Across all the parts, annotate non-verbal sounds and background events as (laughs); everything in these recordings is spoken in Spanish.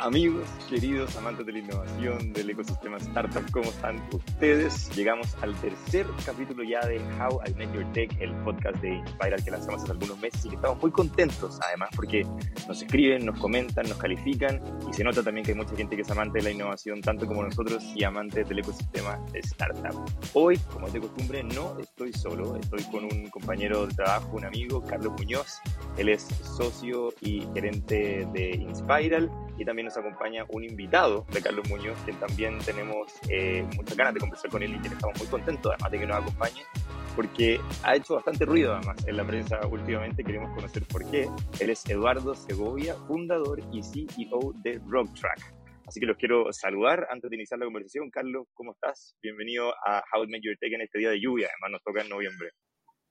Amigos, queridos amantes de la innovación, del ecosistema startup, ¿cómo están ustedes? Llegamos al tercer capítulo ya de How I Met Your Tech, el podcast de Inspiral que lanzamos hace algunos meses y que estamos muy contentos, además, porque nos escriben, nos comentan, nos califican y se nota también que hay mucha gente que es amante de la innovación, tanto como nosotros, y amantes del ecosistema startup. Hoy, como es de costumbre, no estoy solo, estoy con un compañero de trabajo, un amigo, Carlos Muñoz. Él es socio y gerente de Inspiral y también nos acompaña un invitado de Carlos Muñoz, que también tenemos eh, muchas ganas de conversar con él y que estamos muy contentos además de que nos acompañe, porque ha hecho bastante ruido además en la prensa últimamente, queremos conocer por qué. Él es Eduardo Segovia, fundador y CEO de RockTrack. Así que los quiero saludar antes de iniciar la conversación. Carlos, ¿cómo estás? Bienvenido a How It Made Your Take en este día de lluvia, además nos toca en noviembre.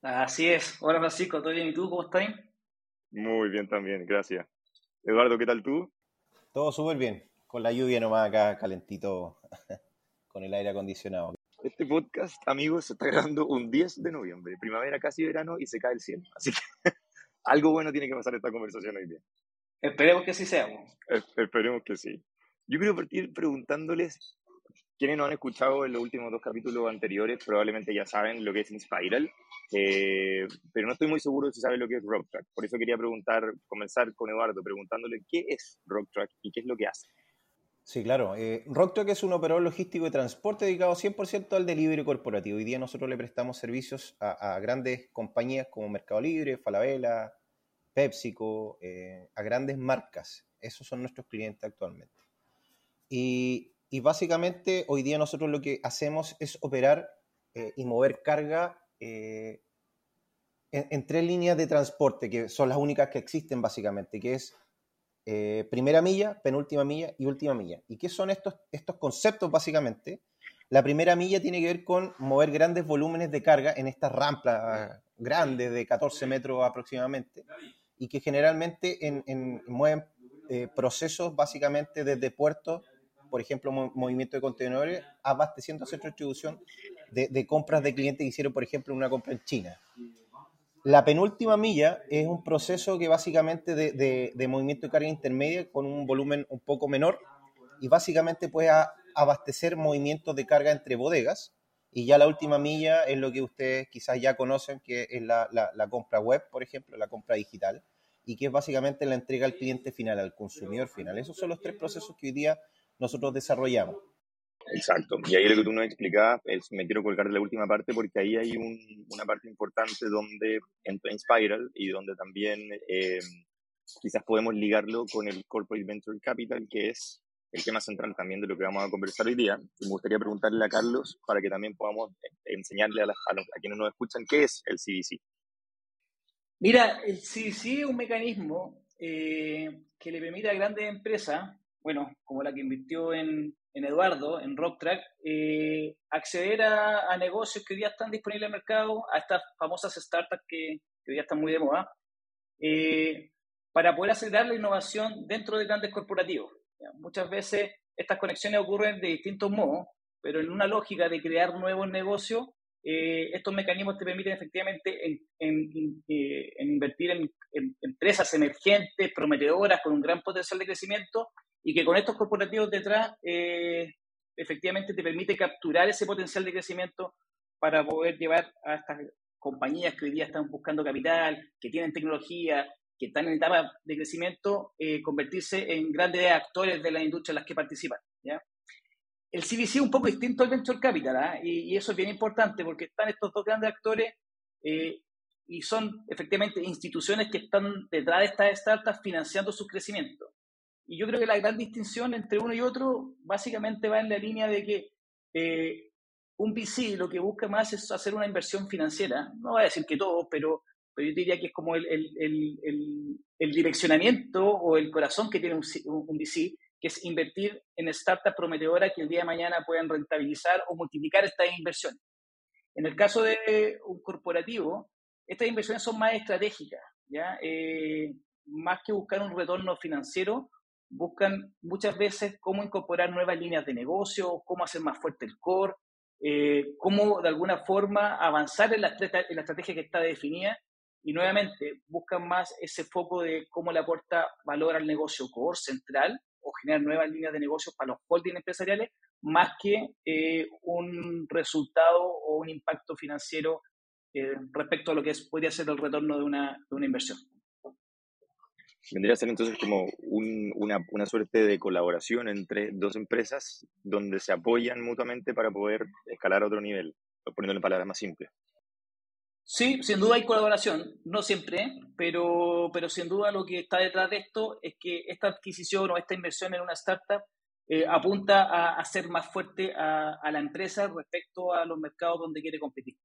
Así es. Hola Francisco, ¿todo bien? ¿Y tú cómo estás? Muy bien también, gracias. Eduardo, ¿qué tal tú? Todo súper bien, con la lluvia nomás acá calentito, (laughs) con el aire acondicionado. Este podcast, amigos, se está grabando un 10 de noviembre, primavera casi verano y se cae el cielo. Así que (laughs) algo bueno tiene que pasar esta conversación hoy día. Esperemos que sí sea. esperemos que sí. Yo quiero partir preguntándoles, quienes no han escuchado en los últimos dos capítulos anteriores, probablemente ya saben lo que es Inspiral, eh, pero no estoy muy seguro si sabe lo que es RockTrack. Por eso quería preguntar, comenzar con Eduardo preguntándole qué es RockTrack y qué es lo que hace. Sí, claro. Eh, RockTrack es un operador logístico de transporte dedicado 100% al delivery corporativo. Hoy día nosotros le prestamos servicios a, grandes compañías como Mercado Libre, Falabella, PepsiCo, eh, a grandes marcas. Esos son nuestros clientes actualmente. Y, y, básicamente hoy día nosotros lo que hacemos es operar eh, y mover carga eh, en, tres líneas de transporte, que son las únicas que existen básicamente, que es eh, primera milla, penúltima milla y última milla. ¿Y qué son estos, estos conceptos básicamente? La primera milla tiene que ver con mover grandes volúmenes de carga en estas rampas grandes de 14 metros aproximadamente y que generalmente en, mueven eh, procesos básicamente desde puertos, por ejemplo, movimiento de contenedores, abasteciendo a centro de distribución de, compras de clientes que hicieron, por ejemplo, una compra en China. La penúltima milla es un proceso que básicamente de, de, movimiento de carga intermedia con un volumen un poco menor y básicamente puede abastecer movimientos de carga entre bodegas. Y ya la última milla es lo que ustedes quizás ya conocen, que es la, la, la compra web, por ejemplo, la compra digital, y que es básicamente la entrega al cliente final, al consumidor final. Esos son los tres procesos que hoy día nosotros desarrollamos. Exacto. Y ahí lo que tú nos explicabas, es, me quiero colgar de la última parte porque ahí hay una parte importante donde entra Inspiral y donde también eh, quizás podemos ligarlo con el Corporate Venture Capital, que es el tema central también de lo que vamos a conversar hoy día. Y me gustaría preguntarle a Carlos para que también podamos enseñarle a, a, quienes nos escuchan qué es el CDC. Mira, el CDC es un mecanismo eh, que le permite a grandes empresas, bueno, como la que invirtió en, en Eduardo, en RockTrack, eh, acceder a, negocios que hoy día están disponibles en el mercado, a estas famosas startups que, hoy día están muy de moda, eh, para poder acelerar la innovación dentro de grandes corporativos. Muchas veces estas conexiones ocurren de distintos modos, pero en una lógica de crear nuevos negocios, eh, estos mecanismos te permiten efectivamente en, invertir en, empresas emergentes, prometedoras, con un gran potencial de crecimiento y que con estos corporativos detrás eh, efectivamente te permite capturar ese potencial de crecimiento para poder llevar a estas compañías que hoy día están buscando capital, que tienen tecnología, que están en etapa de crecimiento, eh, convertirse en grandes actores de la industria en las que participan. ¿ya? El CVC es un poco distinto al Venture Capital, ¿ah? y, eso es bien importante porque están estos dos grandes actores eh, y son efectivamente instituciones que están detrás de estas startups financiando su crecimiento. Y yo creo que la gran distinción entre uno y otro básicamente va en la línea de que eh, un VC lo que busca más es hacer una inversión financiera. No voy a decir que todo, pero, pero yo diría que es como el, el, el, direccionamiento o el corazón que tiene un, un, VC, que es invertir en startups prometedoras que el día de mañana puedan rentabilizar o multiplicar estas inversiones. En el caso de un corporativo, estas inversiones son más estratégicas, ¿ya? Eh, más que buscar un retorno financiero, buscan muchas veces cómo incorporar nuevas líneas de negocio, cómo hacer más fuerte el core, eh, cómo de alguna forma avanzar en la, en la, estrategia que está definida y nuevamente buscan más ese foco de cómo le aporta valor al negocio core central o generar nuevas líneas de negocios para los holdings empresariales, más que eh, un resultado o un impacto financiero eh, respecto a lo que podría ser el retorno de una inversión. Vendría a ser entonces como un, una, una, suerte de colaboración entre dos empresas donde se apoyan mutuamente para poder escalar a otro nivel, poniéndolo en palabras más simples. Sí, sin duda hay colaboración, no siempre, pero, pero sin duda lo que está detrás de esto es que esta adquisición o esta inversión en una startup eh, apunta a hacer más fuerte a, a la empresa respecto a los mercados donde quiere competir.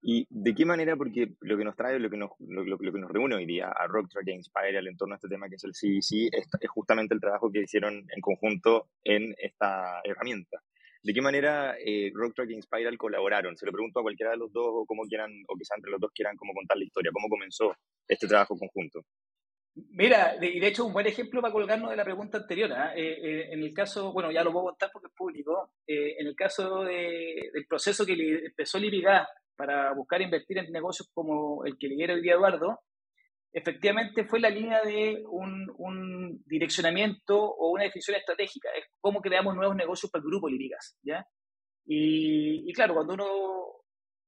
¿Y de qué manera? Porque lo que nos trae, lo que nos, lo, lo, que nos reúne hoy día a Rocktrack e Inspire en torno a este tema que es el CBC, es, es, justamente el trabajo que hicieron en conjunto en esta herramienta. ¿De qué manera eh, Rocktrack e Inspiral colaboraron? Se lo pregunto a cualquiera de los dos o como quieran, o quizá entre los dos quieran como contar la historia. ¿Cómo comenzó este trabajo conjunto? Mira, de, de hecho, un buen ejemplo para colgarnos de la pregunta anterior. ¿eh? Eh, en el caso, bueno, ya lo puedo contar porque es público. Eh, en el caso de, del proceso que le empezó Libigas para buscar invertir en negocios como el que lidera hoy día Eduardo, efectivamente fue la línea de un, un, direccionamiento o una definición estratégica, es cómo creamos nuevos negocios para el grupo Lipigas, ¿ya? Y, y, claro, cuando uno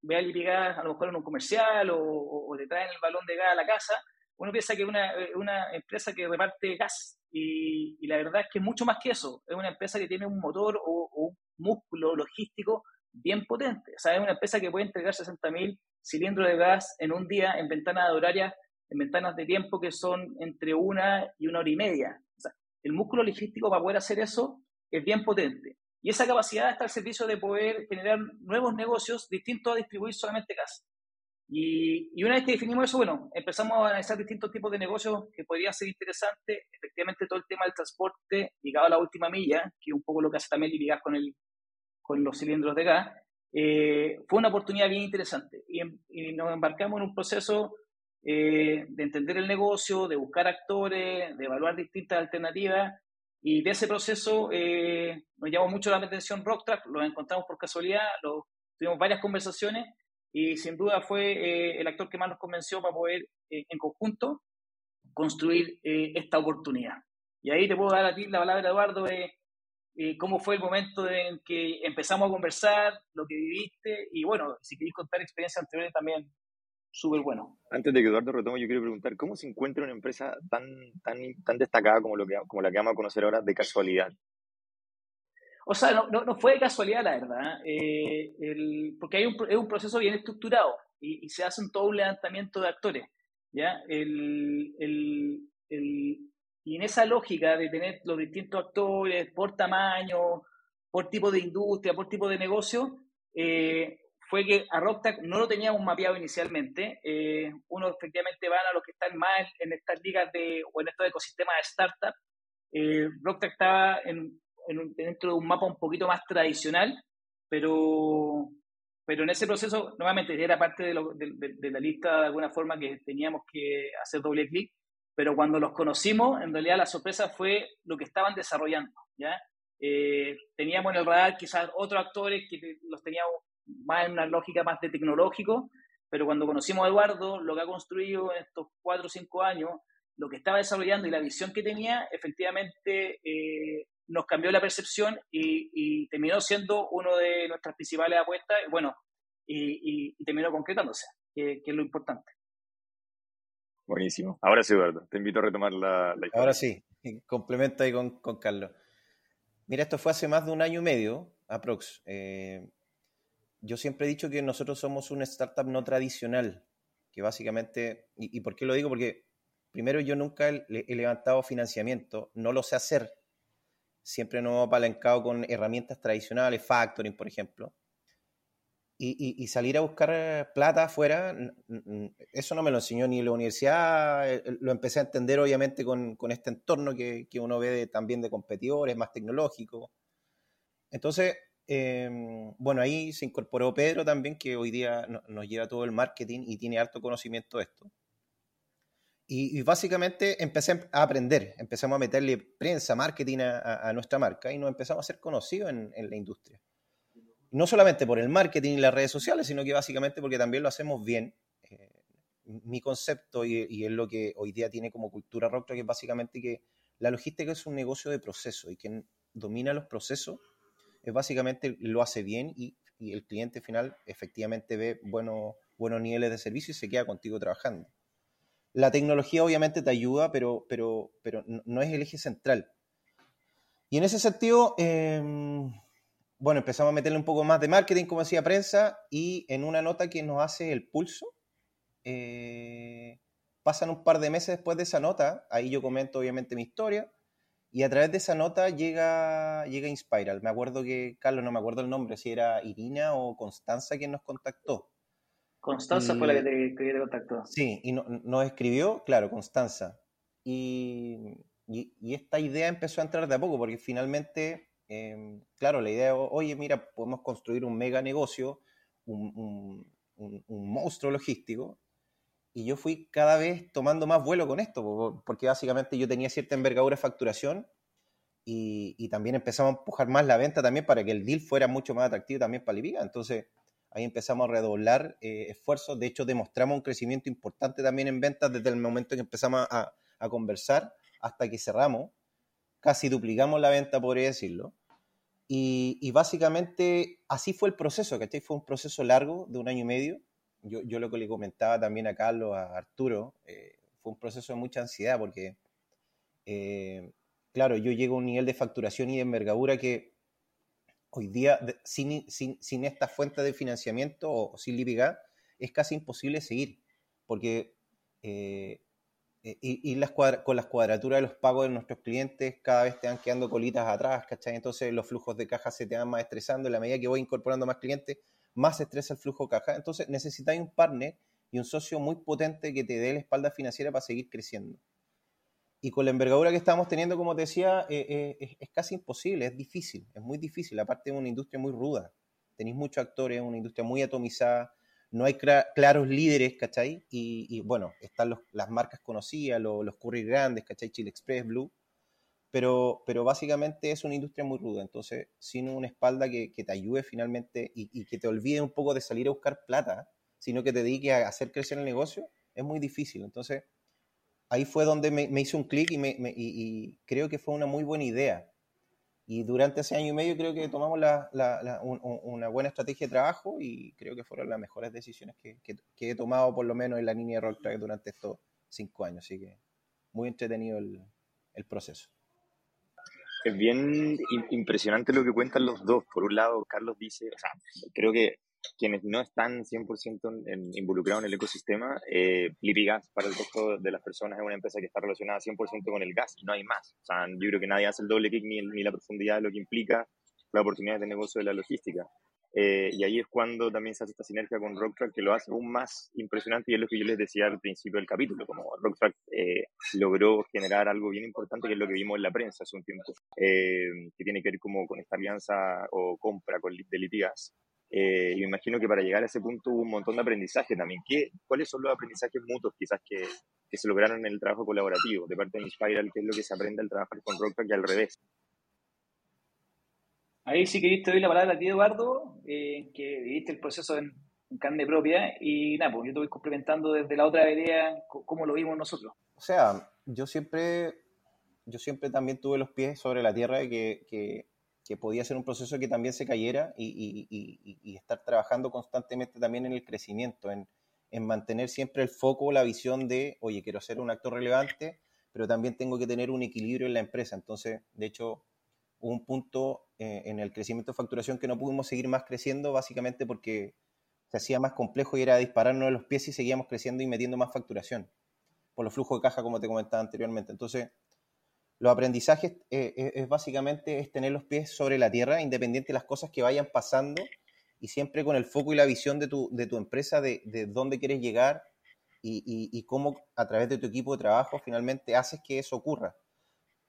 ve a Lipigas a lo mejor en un comercial o, o, o, le traen el balón de gas a la casa, uno piensa que es una, una empresa que reparte gas y, y, la verdad es que es mucho más que eso, es una empresa que tiene un motor o, o un músculo logístico bien potente. O sea, es una empresa que puede entregar 60.000 cilindros de gas en un día en ventanas horarias, en ventanas de tiempo que son entre una y una hora y media. O sea, el músculo logístico para poder hacer eso es bien potente. Y esa capacidad está al servicio de poder generar nuevos negocios distintos a distribuir solamente gas. Y, y, una vez que definimos eso, bueno, empezamos a analizar distintos tipos de negocios que podrían ser interesantes. Efectivamente, todo el tema del transporte ligado a la última milla, que es un poco lo que hace también Libigas con el, con los cilindros de gas, eh, fue una oportunidad bien interesante y, y, nos embarcamos en un proceso eh, de entender el negocio, de buscar actores, de evaluar distintas alternativas y de ese proceso eh, nos llamó mucho la atención Rocktrack, lo encontramos por casualidad, lo, tuvimos varias conversaciones y sin duda fue eh, el actor que más nos convenció para poder en conjunto construir esta oportunidad. Y ahí te puedo dar a ti la palabra, Eduardo, eh, cómo fue el momento en que empezamos a conversar, lo que viviste y bueno, si queréis contar experiencias anteriores también, súper bueno. Antes de que Eduardo retome, yo quiero preguntar, ¿cómo se encuentra una empresa tan, tan, tan destacada como, lo que, como la que vamos a conocer ahora de casualidad? O sea, no, no, no fue de casualidad, la verdad, eh, el, porque hay un, es un proceso bien estructurado y, y se hace un todo un levantamiento de actores. ¿ya? El, el, el, y en esa lógica de tener los distintos actores por tamaño, por tipo de industria, por tipo de negocio, eh, fue que a Rocktac no lo teníamos mapeado inicialmente. Eh, uno efectivamente van a los que están más en estas ligas de, o en estos ecosistemas de startup. Eh, Rocktac estaba en, en, dentro de un mapa un poquito más tradicional, pero, pero en ese proceso, nuevamente, era parte de, lo, de, de, de la lista de alguna forma que teníamos que hacer doble clic pero cuando los conocimos, en realidad la sorpresa fue lo que estaban desarrollando, ¿ya? Eh, teníamos en el radar quizás otros actores que los teníamos más en una lógica más de tecnológico, pero cuando conocimos a Eduardo, lo que ha construido en estos cuatro o cinco años, lo que estaba desarrollando y la visión que tenía, efectivamente eh, nos cambió la percepción y, terminó siendo uno de nuestras principales apuestas, bueno, y, terminó concretándose, que es lo importante. Buenísimo. Ahora sí, Eduardo, te invito a retomar la, la Ahora sí, (laughs) complemento ahí con, con, Carlos. Mira, esto fue hace más de un año y medio, aprox. Eh, yo siempre he dicho que nosotros somos una startup no tradicional, que básicamente, y, y, por qué lo digo? Porque primero yo nunca he, he, levantado financiamiento, no lo sé hacer, siempre nos hemos apalancado con herramientas tradicionales, factoring, por ejemplo, y, y, y, salir a buscar plata afuera, eso no me lo enseñó ni la universidad, eh, lo empecé a entender obviamente con, con este entorno que, que, uno ve de, también de competidores, más tecnológico. Entonces, eh, bueno, ahí se incorporó Pedro también, que hoy día no, nos lleva todo el marketing y tiene harto conocimiento de esto. Y, y, básicamente empecé a aprender, empezamos a meterle prensa, marketing a, a, a nuestra marca y nos empezamos a ser conocidos en, en la industria no solamente por el marketing y las redes sociales, sino que básicamente porque también lo hacemos bien. Eh, mi concepto, y, y, es lo que hoy día tiene como cultura rock, que es básicamente que la logística es un negocio de proceso y quien domina los procesos es básicamente lo hace bien y, el cliente final efectivamente ve buenos, buenos niveles de servicio y se queda contigo trabajando. La tecnología obviamente te ayuda, pero, pero, pero no es el eje central. Y en ese sentido, em, bueno, empezamos a meterle un poco más de marketing, como decía prensa, y en una nota que nos hace el pulso, eh, pasan un par de meses después de esa nota, ahí yo comento obviamente mi historia, y a través de esa nota llega, llega Inspiral. Me acuerdo que, Carlos, no me acuerdo el nombre, si era Irina o Constanza quien nos contactó. Constanza fue la que te, contactó. Sí, y nos escribió, claro, Constanza. Y, y, esta idea empezó a entrar de a poco, porque finalmente, em, claro, la idea, oye, mira, podemos construir un mega negocio, un, monstruo logístico, y yo fui cada vez tomando más vuelo con esto, porque básicamente yo tenía cierta envergadura de facturación y, también empezamos a empujar más la venta también para que el deal fuera mucho más atractivo también para Lipiga. Entonces ahí empezamos a redoblar eh, esfuerzos. De hecho, demostramos un crecimiento importante también en ventas desde el momento en que empezamos a, conversar hasta que cerramos. Casi duplicamos la venta, podría decirlo. Y, básicamente así fue el proceso, ¿cachai? Fue un proceso largo de un año y medio yo, yo lo que le comentaba también a Carlos, a Arturo, eh, fue un proceso de mucha ansiedad porque, eh, claro, yo llego a un nivel de facturación y de envergadura que hoy día, sin, sin, sin, esta fuente de financiamiento o, sin Lipiga, es casi imposible seguir, porque eh, y, las con las cuadraturas de los pagos de nuestros clientes cada vez te van quedando colitas atrás, ¿cachai? Entonces los flujos de caja se te van más estresando, en la medida que voy incorporando más clientes, más estresa el flujo caja. Entonces necesitáis un partner y un socio muy potente que te dé la espalda financiera para seguir creciendo. Y con la envergadura que estamos teniendo, como te decía, eh, eh, es, casi imposible, es difícil, es muy difícil. Aparte de una industria muy ruda, tenéis muchos actores, una industria muy atomizada, no hay claros líderes, ¿cachai? Y, bueno, están las marcas conocidas, los, los curry grandes, ¿cachai? Chile Express, Blue, pero, pero básicamente es una industria muy ruda, entonces sin una espalda que, te ayude finalmente y, que te olvide un poco de salir a buscar plata, sino que te dedique a hacer crecer el negocio, es muy difícil. Entonces ahí fue donde me, me hice un clic y, creo que fue una muy buena idea. Y durante ese año y medio creo que tomamos la, la, una buena estrategia de trabajo y creo que fueron las mejores decisiones que, que, he tomado por lo menos en la línea de Rock Track durante estos cinco años. Así que muy entretenido el, el proceso. Es bien impresionante lo que cuentan los dos. Por un lado, Carlos dice, o sea, creo que quienes no están 100% involucrados en el ecosistema, eh, Lipigas para el resto de las personas es una empresa que está relacionada 100% con el gas y no hay más. O sea, yo creo que nadie hace el doble kick ni, ni la profundidad de lo que implica la oportunidad de negocio de la logística. Eh, y ahí es cuando también se hace esta sinergia con Rocktrack que lo hace aún más impresionante y es lo que yo les decía al principio del capítulo, como Rocktrack eh, logró generar algo bien importante que es lo que vimos en la prensa hace un tiempo, eh, que tiene que ver como con esta alianza o compra con, de Litigas. Y me imagino que para llegar a ese punto hubo un montón de aprendizaje también. ¿Qué, ¿Cuáles son los aprendizajes mutuos quizás que, que se lograron en el trabajo colaborativo de parte de Inspiral? ¿Qué es lo que se aprende al trabajar con Rocktrack y al revés? Ahí sí que te doy la palabra a ti, Eduardo, eh, que viviste el proceso en, carne propia y nada, pues yo te voy complementando desde la otra idea cómo lo vimos nosotros. O sea, yo siempre, yo siempre también tuve los pies sobre la tierra de que, que, podía ser un proceso que también se cayera y, estar trabajando constantemente también en el crecimiento, en, en mantener siempre el foco, la visión de, oye, quiero ser un actor relevante, pero también tengo que tener un equilibrio en la empresa. Entonces, de hecho, un punto eh, en el crecimiento de facturación que no pudimos seguir más creciendo, básicamente porque se hacía más complejo y era dispararnos de los pies y seguíamos creciendo y metiendo más facturación, por los flujos de caja, como te comentaba anteriormente. Entonces, los aprendizajes eh, eh, es básicamente es tener los pies sobre la tierra, independiente de las cosas que vayan pasando y siempre con el foco y la visión de tu, de tu empresa, de, de dónde quieres llegar y, cómo a través de tu equipo de trabajo finalmente haces que eso ocurra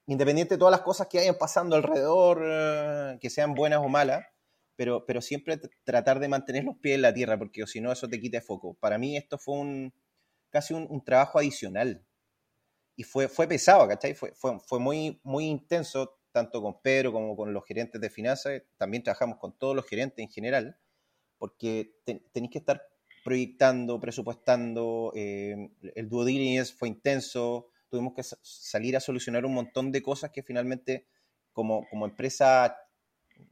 independiente de todas las cosas que vayan pasando alrededor, eh, que sean buenas o malas, pero, pero siempre tratar de mantener los pies en la tierra, porque si no eso te quita foco. Para mí esto fue un casi un, trabajo adicional y fue, fue pesado, ¿cachai? Fue, fue, fue, muy, muy intenso, tanto con Pedro como con los gerentes de finanzas, también trabajamos con todos los gerentes en general, porque tenéis que estar proyectando, presupuestando, eh, el due diligence fue intenso, tuvimos que salir a solucionar un montón de cosas que finalmente como, como empresa,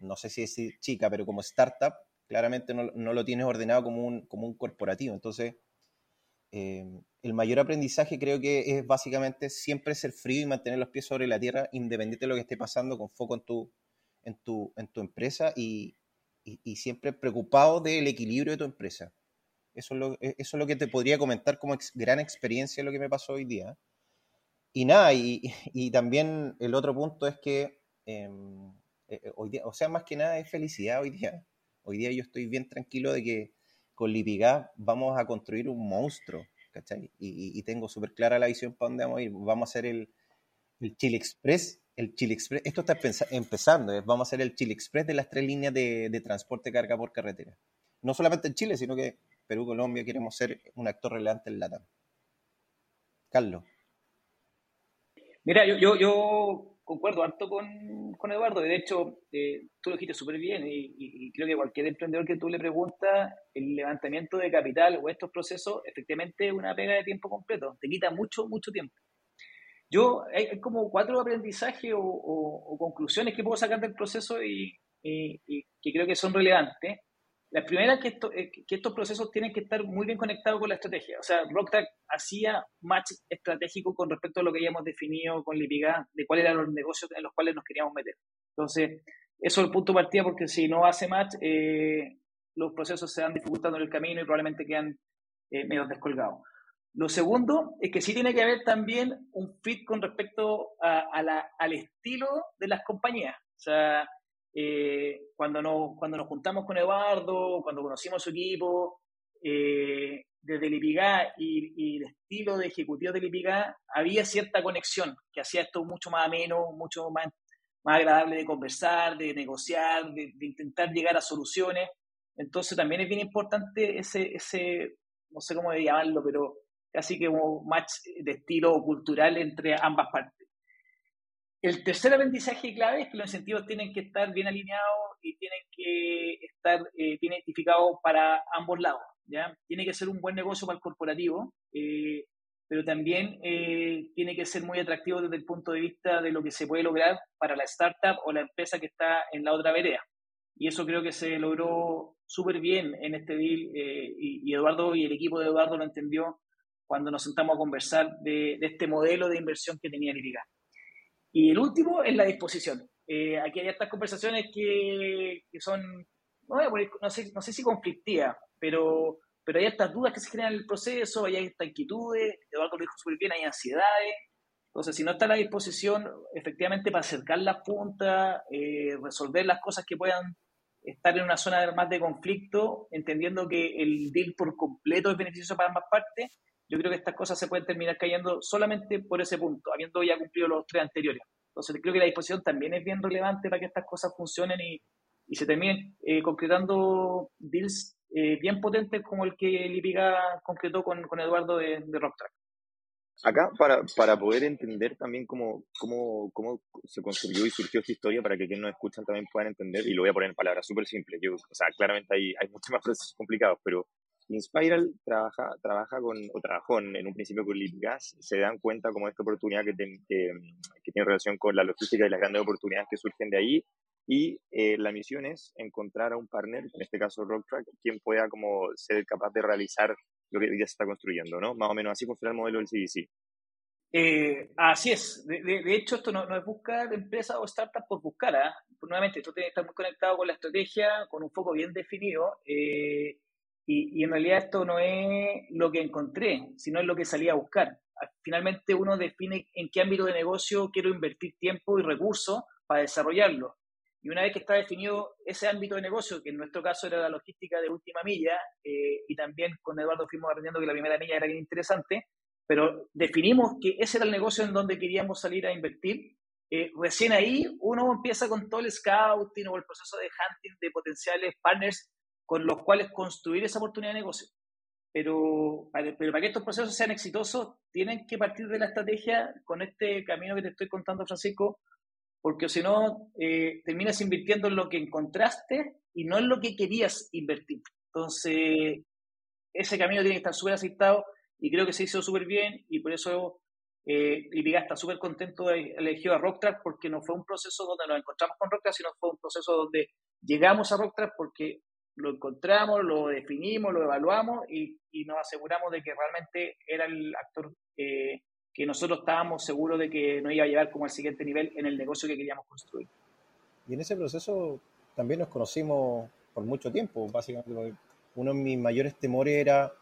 no sé si decir chica, pero como startup, claramente no, no lo tienes ordenado como un, como un corporativo. Entonces, eh, el mayor aprendizaje creo que es básicamente siempre ser frío y mantener los pies sobre la tierra, independiente de lo que esté pasando, con foco en tu, en tu, en tu empresa y, y, siempre preocupado del equilibrio de tu empresa. Eso es, lo, e, eso es lo que te podría comentar como gran experiencia lo que me pasó hoy día. Y nada, y, (laughs) y también el otro punto es que em, eh, eh, hoy día, o sea, más que nada es felicidad hoy día. Hoy día yo estoy bien tranquilo de que con Lipigá vamos a construir un monstruo, ¿cachai? Y, tengo súper clara la visión para dónde vamos a ir. Vamos a hacer el, Chile Express, el Chile Express, esto está empezando, vamos a hacer el Chile Express de las tres líneas de, de transporte carga por carretera. No solamente en Chile, sino que Perú, Colombia, queremos ser un actor relevante en LATAM. Carlos. Mira, yo, yo concuerdo harto con, con Eduardo. De hecho, eh, tú lo dijiste súper bien y, creo que cualquier emprendedor que tú le preguntas, el levantamiento de capital o estos procesos, efectivamente es una pega de tiempo completo. Te quita mucho, mucho tiempo. Yo, hay, como cuatro aprendizajes o, conclusiones que puedo sacar del proceso y, y que creo que son relevantes. La primera es que, eh, que, estos procesos tienen que estar muy bien conectados con la estrategia. O sea, Rocktrack hacía match estratégico con respecto a lo que habíamos definido con Lipiga, de cuáles eran los negocios en los cuales nos queríamos meter. Entonces, eso es el punto de partida porque si no hace match, eh, los procesos se van dificultando en el camino y probablemente quedan eh, medio descolgados. Lo segundo es que sí tiene que haber también un fit con respecto a, la, al estilo de las compañías. O sea, eh, cuando, nos, cuando nos juntamos con Eduardo, cuando conocimos su equipo, eh, desde el IPIGA y, el estilo de ejecutivo del IPIGA, había cierta conexión que hacía esto mucho más ameno, mucho más, más agradable de conversar, de negociar, de, intentar llegar a soluciones. Entonces también es bien importante ese, ese no sé cómo llamarlo, pero casi que un match de estilo cultural entre ambas partes. El tercer aprendizaje clave es que los incentivos tienen que estar bien alineados y tienen que estar eh, bien identificados para ambos lados. Tiene que ser un buen negocio para el corporativo, eh, pero también eh, tiene que ser muy atractivo desde el punto de vista de lo que se puede lograr para la startup o la empresa que está en la otra vereda. Y eso creo que se logró súper bien en este deal y, Eduardo y el equipo de Eduardo lo entendió cuando nos sentamos a conversar de, este modelo de inversión que tenía Lirica. Y el último es la disposición. Eh, aquí hay estas conversaciones que, que son, no, sé, no sé si conflictivas, pero, pero hay estas dudas que se generan en el proceso, hay estas inquietudes, Eduardo lo dijo súper bien, hay ansiedades. Entonces, si no está la disposición efectivamente para acercar las puntas, eh, resolver las cosas que puedan estar en una zona más de conflicto, entendiendo que el deal por completo es beneficioso para ambas partes, yo creo que estas cosas se pueden terminar cayendo solamente por ese punto, habiendo ya cumplido los tres anteriores. Entonces, creo que la disposición también es bien relevante para que estas cosas funcionen y, se terminen eh, concretando deals eh, bien potentes como el que Lipiga concretó con, Eduardo de, de Rocktrack. Acá, para, para poder entender también cómo, cómo, cómo se construyó y surgió esta historia, para que quienes nos escuchan también puedan entender, y lo voy a poner en palabras súper simples, yo, o sea, claramente hay, hay muchos más procesos complicados, pero Inspiral trabaja, trabaja con, o trabajó en, un principio con LeadGas, se dan cuenta como esta oportunidad que, que, tiene relación con la logística y las grandes oportunidades que surgen de ahí, y eh, la misión es encontrar a un partner, en este caso Rocktrack, quien pueda como ser capaz de realizar lo que ya se está construyendo, ¿no? Más o menos así funciona el modelo del CDC. Eh, así es. De, hecho, esto no, es buscar empresas o startups por buscar. ¿ah? Nuevamente, esto tiene que estar muy conectado con la estrategia, con un foco bien definido. Eh, y, en realidad esto no es lo que encontré, sino es lo que salí a buscar. Finalmente uno define en qué ámbito de negocio quiero invertir tiempo y recursos para desarrollarlo. Y una vez que está definido ese ámbito de negocio, que en nuestro caso era la logística de última milla, eh, y también con Eduardo fuimos aprendiendo que la primera milla era bien interesante, pero definimos que ese era el negocio en donde queríamos salir a invertir. Eh, recién ahí uno empieza con todo el scouting o el proceso de hunting de potenciales partners con los cuales construir esa oportunidad de negocio. Pero para, pero para que estos procesos sean exitosos, tienen que partir de la estrategia con este camino que te estoy contando, Francisco, porque si no, eh, terminas invirtiendo en lo que encontraste y no en lo que querías invertir. Entonces, ese camino tiene que estar súper aceitado y creo que se hizo súper bien y por eso Eh, Lipigas está súper contento de elegir a Rocktrack porque no fue un proceso donde nos encontramos con Rocktrack, sino fue un proceso donde llegamos a Rocktrack porque lo encontramos, lo definimos, lo evaluamos y, nos aseguramos de que realmente era el actor eh, que nosotros estábamos seguros de que nos iba a llevar como al siguiente nivel en el negocio que queríamos construir. Y en ese proceso también nos conocimos por mucho tiempo, básicamente. Uno de mis mayores temores era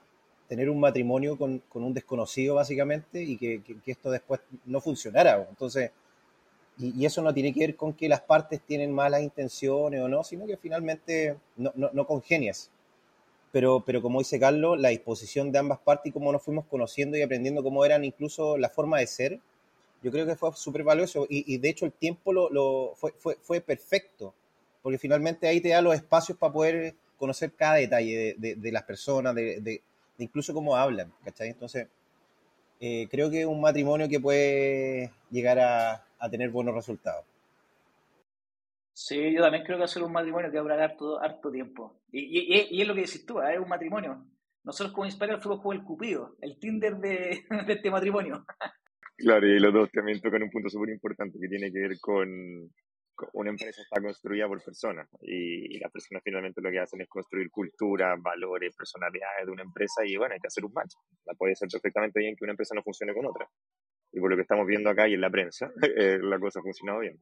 tener un matrimonio con, un desconocido, básicamente, y que, esto después no funcionara. Entonces, y, eso no tiene que ver con que las partes tienen malas intenciones o no, sino que finalmente no, no, congenias. Pero, pero como dice Carlos, la disposición de ambas partes y cómo nos fuimos conociendo y aprendiendo cómo eran incluso la forma de ser, yo creo que fue súper valioso. Y, de hecho el tiempo lo, fue, fue, fue, perfecto, porque finalmente ahí te da los espacios para poder conocer cada detalle de, de las personas, de, incluso cómo hablan, ¿cachai? Entonces, eh, creo que es un matrimonio que puede llegar a, tener buenos resultados. Sí, yo también creo que va a ser un matrimonio que va a durar harto, harto tiempo. Y, es lo que decís tú, ¿eh? es un matrimonio. Nosotros como Inspiral fuimos como el cupido, el Tinder de, (laughs) de este matrimonio. Claro, y los dos también tocan un punto súper importante que tiene que ver con, una empresa está construida por personas y, las personas finalmente lo que hacen es construir cultura, valores, personalidades de una empresa y bueno, hay que hacer un match. La puede ser perfectamente bien que una empresa no funcione con otra. Y por lo que estamos viendo acá y en la prensa, (laughs) eh, la cosa ha funcionado bien.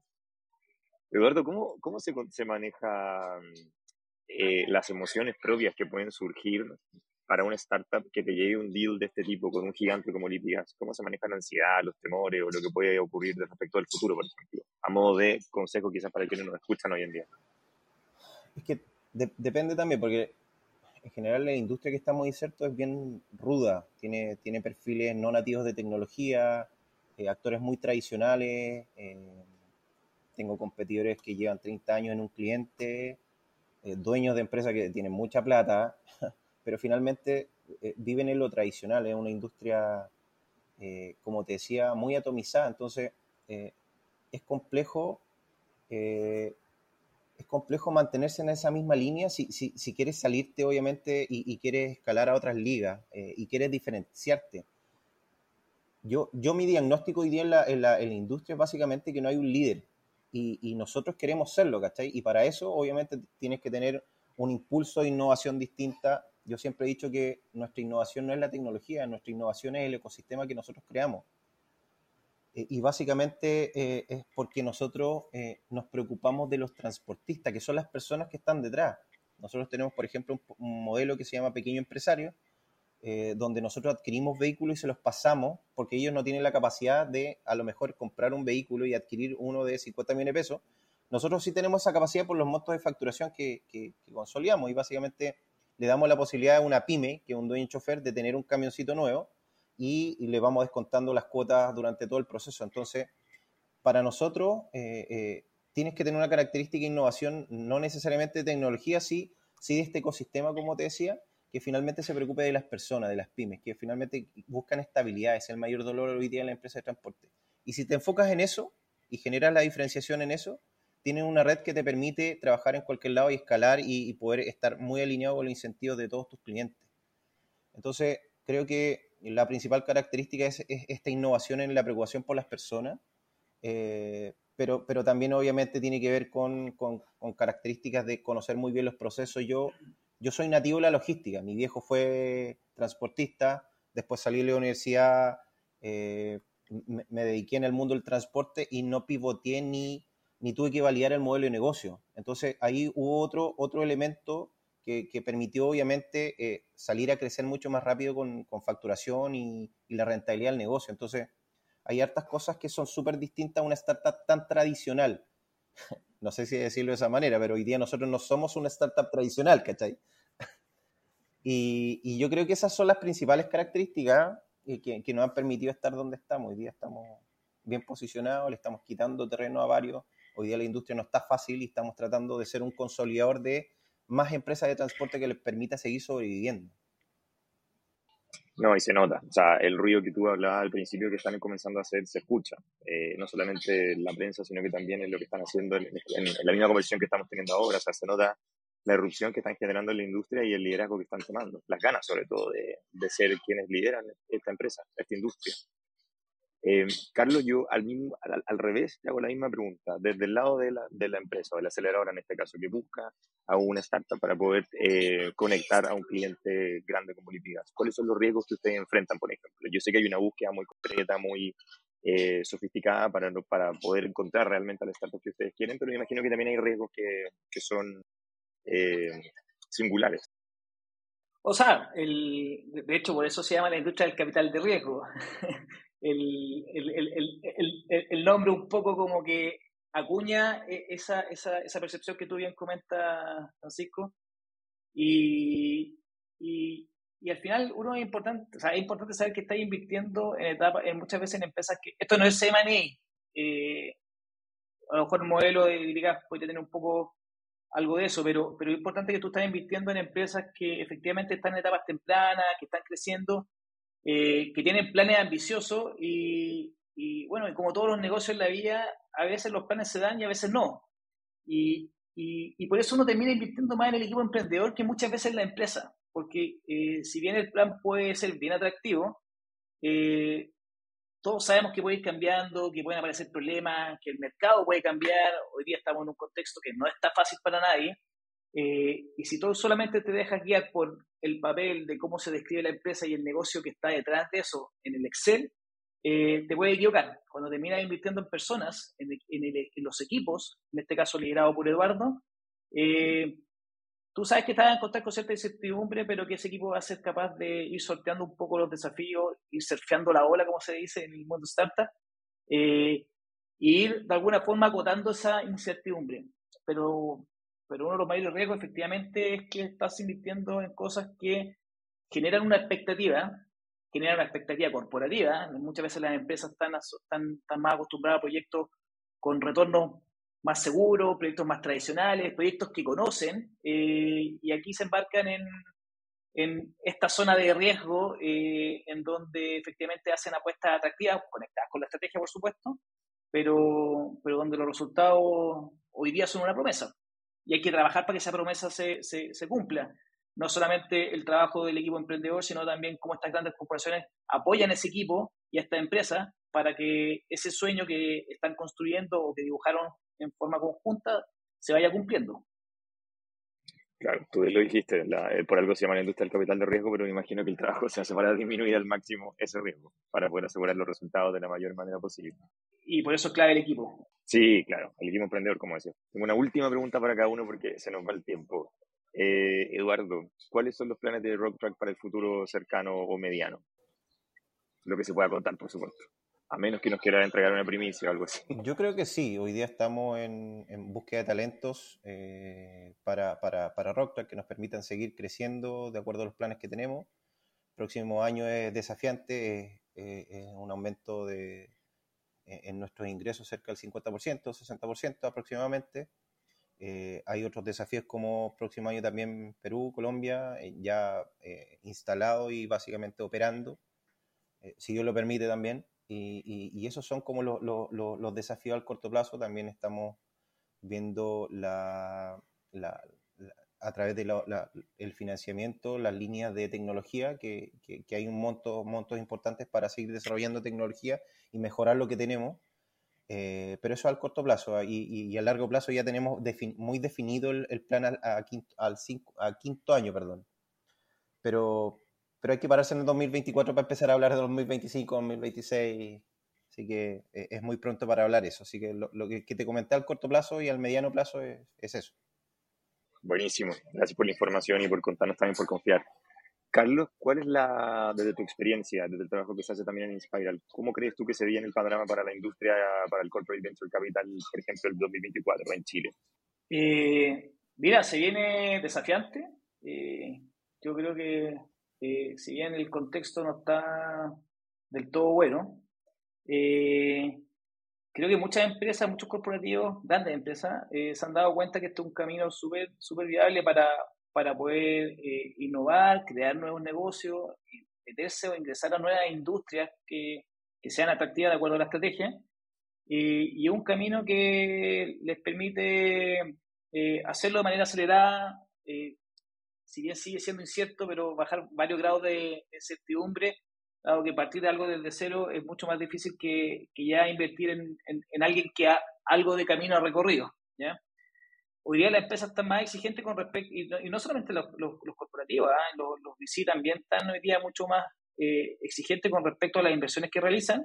Eduardo, ¿cómo, cómo se, se maneja eh, las emociones propias que pueden surgir para una startup que te llegue un deal de este tipo con un gigante como Lipigas? ¿Cómo se maneja la ansiedad, los temores o lo que puede ocurrir respecto al futuro, por ejemplo? A modo de consejo quizás para quienes nos escuchan hoy en día. Es que depende también, porque en general la industria que estamos insertos es bien ruda, tiene, tiene perfiles no nativos de tecnología, eh, actores muy tradicionales, eh, tengo competidores que llevan 30 años en un cliente, eh, dueños de empresas que tienen mucha plata, pero finalmente eh, viven en lo tradicional, es una industria, eh, como te decía, muy atomizada, entonces eh, es complejo es complejo mantenerse en esa misma línea si, quieres salirte, obviamente, y, quieres escalar a otras ligas y quieres diferenciarte. Yo, yo mi diagnóstico hoy día en la, en industria es básicamente que no hay un líder y, y, nosotros queremos serlo, ¿cachai? Y para eso, obviamente, tienes que tener un impulso de innovación distinta yo siempre he dicho que nuestra innovación no es la tecnología, nuestra innovación es el ecosistema que nosotros creamos. Eh, y básicamente eh, es porque nosotros eh, nos preocupamos de los transportistas, que son las personas que están detrás. Nosotros tenemos, por ejemplo, un, modelo que se llama Pequeño Empresario, donde nosotros adquirimos vehículos y se los pasamos porque ellos no tienen la capacidad de a lo mejor comprar un vehículo y adquirir uno de 50 millones de pesos. Nosotros sí tenemos esa capacidad por los montos de facturación que, que, que consolidamos y básicamente le damos la posibilidad a una pyme, que es un dueño chofer, de tener un camioncito nuevo y, le vamos descontando las cuotas durante todo el proceso. Entonces, para nosotros, eh, eh, tienes que tener una característica de innovación, no necesariamente de tecnología, sí, sí de este ecosistema, como te decía, que finalmente se preocupe de las personas, de las pymes, que finalmente buscan estabilidad, es el mayor dolor hoy día en la empresa de transporte. Y si te enfocas en eso y generas la diferenciación en eso, tienen una red que te permite trabajar en cualquier lado y escalar y, poder estar muy alineado con los incentivos de todos tus clientes. Entonces, creo que la principal característica es, esta innovación en la preocupación por las personas, eh, pero, pero también obviamente tiene que ver con, con, características de conocer muy bien los procesos. Yo, yo soy nativo de la logística, mi viejo fue transportista, después salí de la universidad, eh, me, me, dediqué en el mundo del transporte y no pivoteé ni ni tuve que validar el modelo de negocio. Entonces ahí hubo otro, otro elemento que, permitió obviamente eh, salir a crecer mucho más rápido con, facturación y, la rentabilidad del negocio. Entonces hay hartas cosas que son súper distintas a una startup tan tradicional. (laughs) no sé si decirlo de esa manera, pero hoy día nosotros no somos una startup tradicional, ¿cachai? (laughs) y, y yo creo que esas son las principales características eh, que, que nos han permitido estar donde estamos. Hoy día estamos bien posicionados, le estamos quitando terreno a varios Hoy día la industria no está fácil y estamos tratando de ser un consolidador de más empresas de transporte que les permita seguir sobreviviendo. No, y se nota. O sea, el ruido que tú hablabas al principio que están comenzando a hacer se escucha. Eh, no solamente en la prensa, sino que también en lo que están haciendo en, la misma conversación que estamos teniendo ahora. O sea, se nota la erupción que están generando en la industria y el liderazgo que están tomando. Las ganas, sobre todo, de ser quienes lideran esta empresa, esta industria. Eh, Carlos, yo al, mismo, al, revés te hago la misma pregunta, desde el lado de la, de la empresa, o de la aceleradora en este caso, que busca a una startup para poder eh, conectar a un cliente grande como Lipigas. ¿Cuáles son los riesgos que ustedes enfrentan, por ejemplo? Yo sé que hay una búsqueda muy concreta, muy eh, sofisticada para, para poder encontrar realmente a la startup que ustedes quieren, pero me imagino que también hay riesgos que, que son singulares. O sea, el, de hecho, por eso se llama la industria del capital de riesgo. (laughs) el, el, nombre un poco como que acuña e, esa, esa, esa, percepción que tú bien comentas, Francisco. Y, y, y, al final uno es importante, o sea, es importante saber que está invirtiendo en etapas, en muchas veces en empresas que, esto no es M&A, eh, a lo mejor el modelo de Grigas puede tener un poco algo de eso, pero, pero es importante que tú estás invirtiendo en empresas que efectivamente están en etapas tempranas, que están creciendo eh, que tienen planes ambiciosos y, bueno, y como todos los negocios en la vida, a veces los planes se dan y a veces no. Y, y, por eso uno termina invirtiendo más en el equipo emprendedor que muchas veces en la empresa, porque eh, si bien el plan puede ser bien atractivo, eh, todos sabemos que puede ir cambiando, que pueden aparecer problemas, que el mercado puede cambiar. Hoy día estamos en un contexto que no está fácil para nadie. y si tú solamente te dejas guiar por el papel de cómo se describe la empresa y el negocio que está detrás de eso en el Excel, eh, te puede equivocar. Cuando terminas invirtiendo en personas, en, los equipos, en este caso liderado por Eduardo, eh, tú sabes que estás en contacto con cierta incertidumbre, pero que ese equipo va a ser capaz de ir sorteando un poco los desafíos, ir surfeando la ola, como se dice en el mundo startup, eh, y ir de alguna forma acotando esa incertidumbre. Pero pero uno de los mayores riesgos efectivamente es que estás invirtiendo en cosas que generan una expectativa, generan una expectativa corporativa. Muchas veces las empresas están, están, más acostumbradas a proyectos con retornos más seguros, proyectos más tradicionales, proyectos que conocen, eh, y aquí se embarcan en, en esta zona de riesgo eh, en donde efectivamente hacen apuestas atractivas, conectadas con la estrategia, por supuesto, pero, pero donde los resultados hoy día son una promesa y hay que trabajar para que esa promesa se, se, cumpla. No solamente el trabajo del equipo emprendedor, sino también cómo estas grandes corporaciones apoyan ese equipo y a esta empresa para que ese sueño que están construyendo o que dibujaron en forma conjunta se vaya cumpliendo. Claro, tú lo dijiste, eh, por algo se llama la industria del capital de riesgo, pero me imagino que el trabajo (laughs) se hace para disminuir al máximo ese riesgo, para poder asegurar los resultados de la mayor manera posible. Y por eso es clave el equipo. Sí, claro, el equipo emprendedor, como decía. Tengo una última pregunta para cada uno porque se nos va el tiempo. Eh, Eduardo, ¿cuáles son los planes de Rocktrack para el futuro cercano o mediano? Lo que se pueda contar, por supuesto. A menos que nos quiera entregar una primicia o algo así. Yo creo que sí. Hoy día estamos en, búsqueda de talentos eh, para, para, para Rocktrack que nos permitan seguir creciendo de acuerdo a los planes que tenemos. Próximo año es desafiante, es un aumento de, en nuestros ingresos cerca del 50%, 60% aproximadamente. Eh, hay otros desafíos como próximo año también Perú, Colombia, eh, ya eh, instalado y básicamente operando, si Dios lo permite también. Y, esos son como los desafíos al corto plazo. También estamos viendo la, a través del el financiamiento, las líneas de tecnología, que, que, hay un monto, montos importantes para seguir desarrollando tecnología y mejorar lo que tenemos. Eh, pero eso al corto plazo y, y, a largo plazo ya tenemos muy definido el, plan al, a quinto, al cinco, a quinto año, perdón. Pero, pero hay que pararse en el 2024 para empezar a hablar de 2025, 2026. Así que eh, es muy pronto para hablar eso. Así que lo, que, te comenté al corto plazo y al mediano plazo es, es eso. Buenísimo. Gracias por la información y por contarnos también por confiar. Carlos, ¿cuál es la, desde tu experiencia, desde el trabajo que se hace también en Inspiral, cómo crees tú que se viene el panorama para la industria, para el Corporate Venture Capital, por ejemplo, el 2024 en Chile? Eh, mira, se viene desafiante. Eh, yo creo que eh, si bien el contexto no está del todo bueno, creo que muchas empresas, muchos corporativos, grandes empresas, se han dado cuenta que esto es un camino súper super viable para, para poder eh, innovar, crear nuevos negocios, meterse o ingresar a nuevas industrias que, que sean atractivas de acuerdo a la estrategia. y es un camino que les permite eh, hacerlo de manera acelerada, eh, si bien sigue siendo incierto, pero bajar varios grados de, de certidumbre, dado que partir de algo desde cero es mucho más difícil que, que ya invertir en, en, alguien que ha algo de camino recorrido. ¿ya? Hoy día las empresas están más exigentes con respecto, y no, solamente los, los, corporativos, ¿ah? los, los VC también están hoy día mucho más eh, exigentes con respecto a las inversiones que realizan.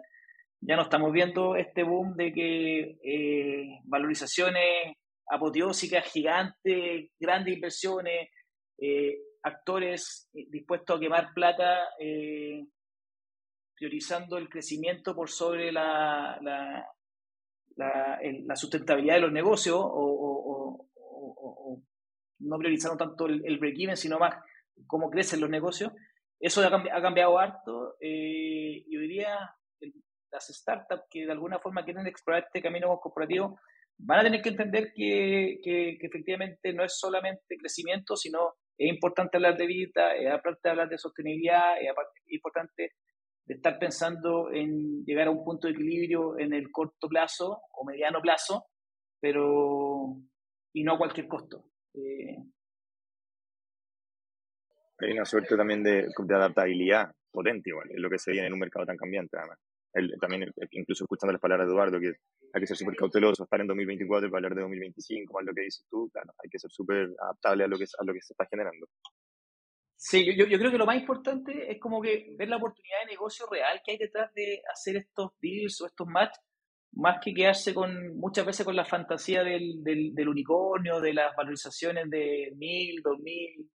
Ya no estamos viendo este boom de que eh, valorizaciones apoteósicas, gigantes, grandes inversiones, eh, actores dispuestos a quemar plata, priorizando el crecimiento por sobre la, la, la, sustentabilidad de los negocios o, no priorizaron tanto el, el break-even, sino más cómo crecen los negocios. Eso ha, cambiado harto eh, y hoy día las startups que de alguna forma quieren explorar este camino corporativo van a tener que entender que, que, efectivamente no es solamente crecimiento, sino es importante hablar de vida, es aparte hablar de sostenibilidad, es, importante de estar pensando en llegar a un punto de equilibrio en el corto plazo o mediano plazo, pero y no a cualquier costo. Eh, hay una suerte también de, adaptabilidad potente, igual, es lo que se viene en un mercado tan cambiante, además. También, incluso escuchando las palabras de Eduardo, que hay que ser súper cauteloso, estar en 2024 para hablar de 2025, más lo que dices tú, claro, hay que ser súper adaptable a lo que, a lo que se está generando. Sí, yo, yo, creo que lo más importante es como que ver la oportunidad de negocio real que hay detrás de hacer estos deals o estos match, más que quedarse con muchas veces con la fantasía del, del, del unicornio, de las valorizaciones de mil, dos mil,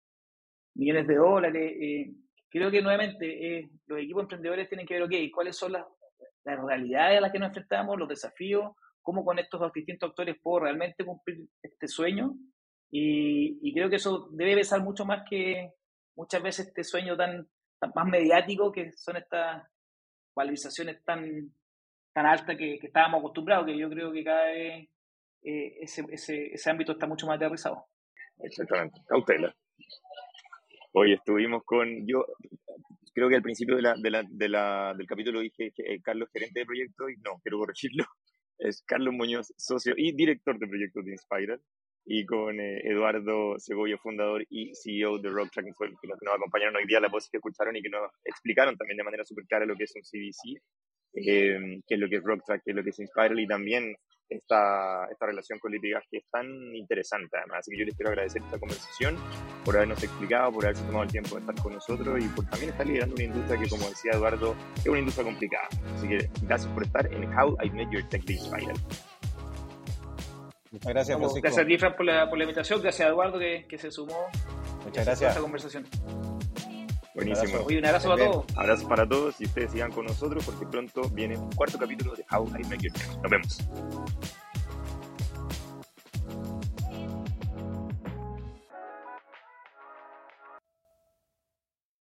millones de dólares. Eh, creo que nuevamente eh, los equipos emprendedores tienen que ver, ok, cuáles son las, las realidades a las que nos enfrentamos, los desafíos, cómo con estos distintos actores puedo realmente cumplir este sueño. Y, creo que eso debe pesar mucho más que muchas veces este sueño tan, más mediático que son estas valorizaciones tan, tan altas que, que estábamos acostumbrados, que yo creo que cada vez eh, ese, ese, ese ámbito está mucho más aterrizado. Exactamente, cautela. Hoy estuvimos con, yo creo que al principio de la, de la, de la, del capítulo dije eh, Carlos gerente de proyecto y no, quiero corregirlo, (laughs) es Carlos Muñoz, socio y director de proyectos de Inspiral, y con eh, Eduardo Segovia, fundador y CEO de Rock Track, que nos acompañaron hoy día, la voz que escucharon y que nos explicaron también de manera súper clara lo que es un CDC, eh, qué es lo que es Rock Track, qué es lo que es Inspiral y también esta, esta relación con Litigas que es tan interesante además. Así que yo les quiero agradecer esta conversación, por habernos explicado, por haberse tomado el tiempo de estar con nosotros y por también estar liderando una industria que, como decía Eduardo, es una industria complicada. Así que gracias por estar en How I Met Your Tech Spiral. Muchas gracias, Francisco. Gracias, Gifran, por la, por la invitación. Gracias, Eduardo, que, que se sumó. Muchas gracias. A esta conversación. Buenísimo. Un abrazo para todos. Abrazos para todos y ustedes sigan con nosotros porque pronto viene un cuarto capítulo de How I Make Your Nos vemos.